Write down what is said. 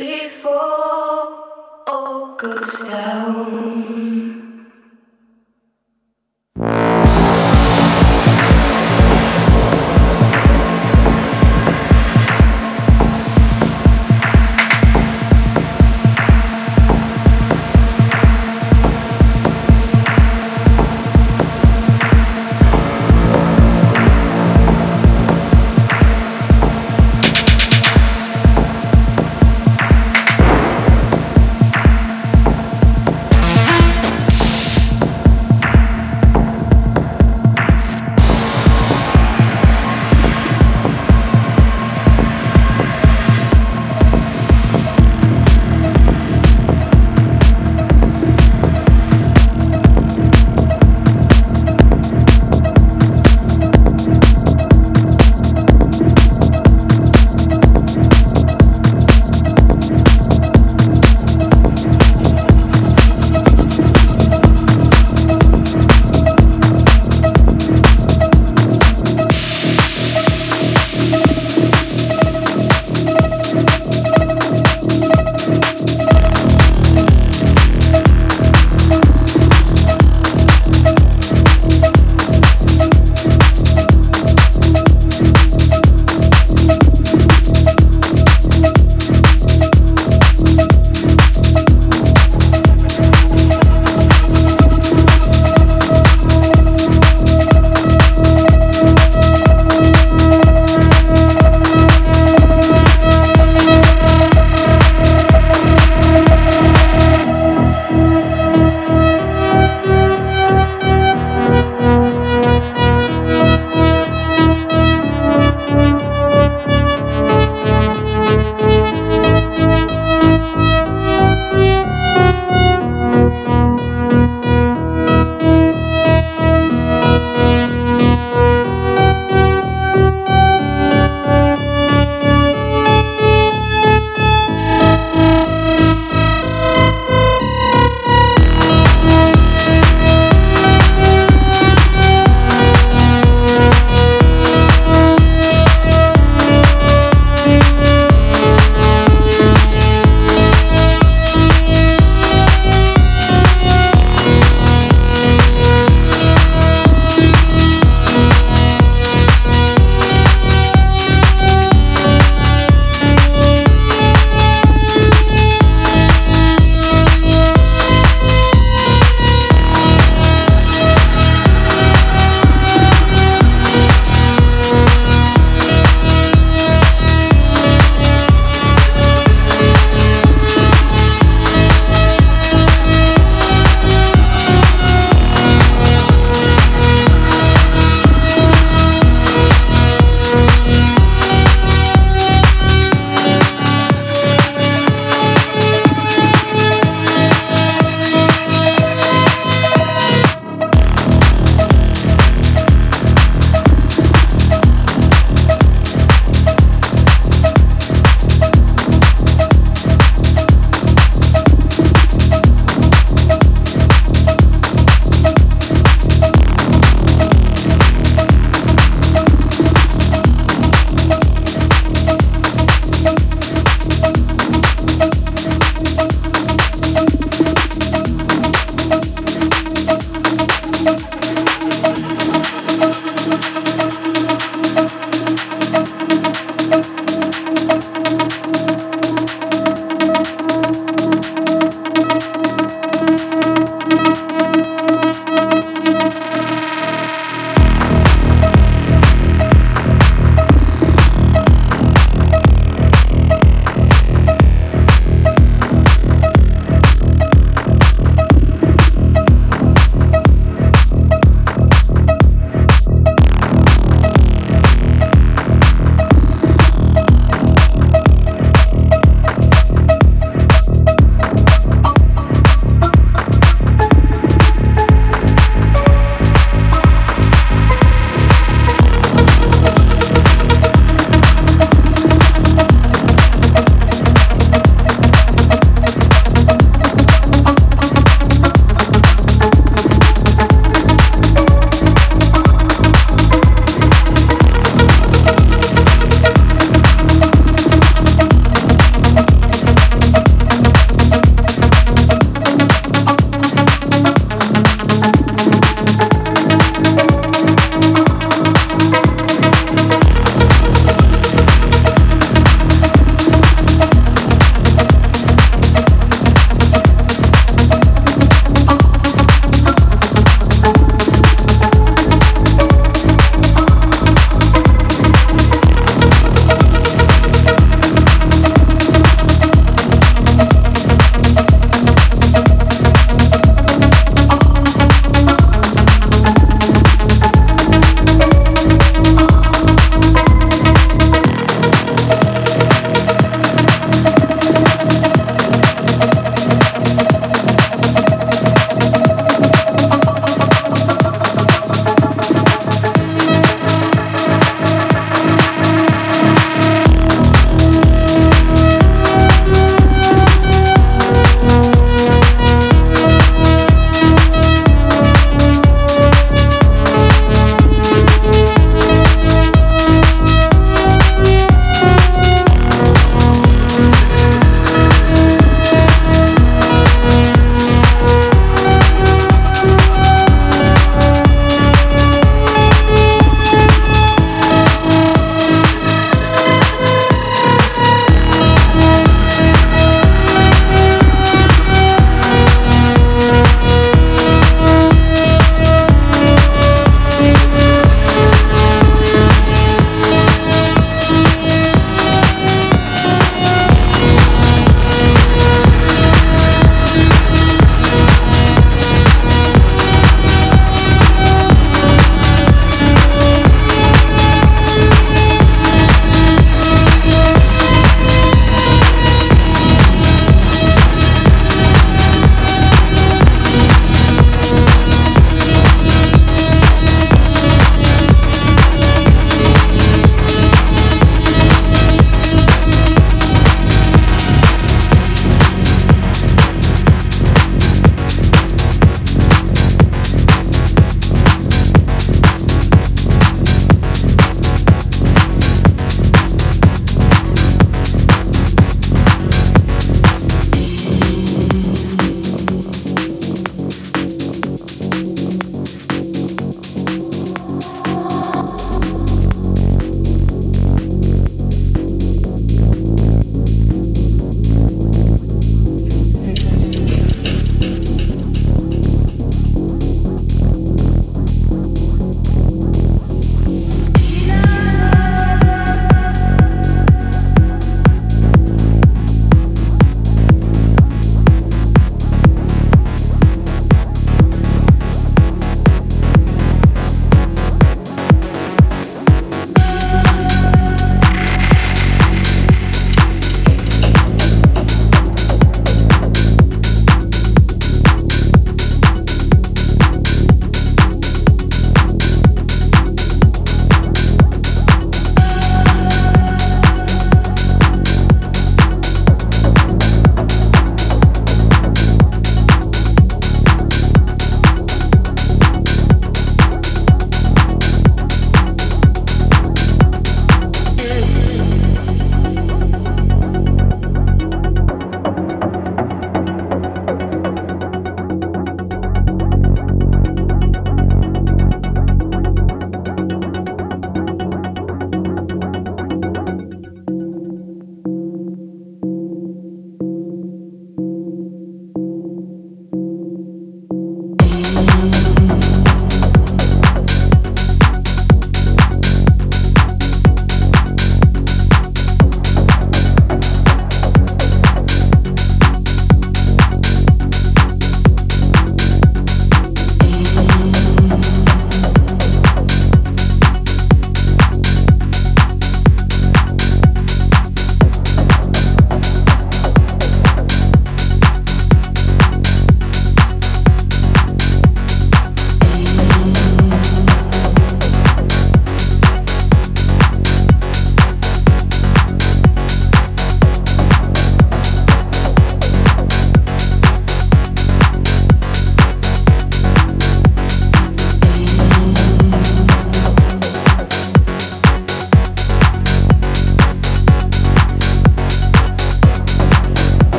before.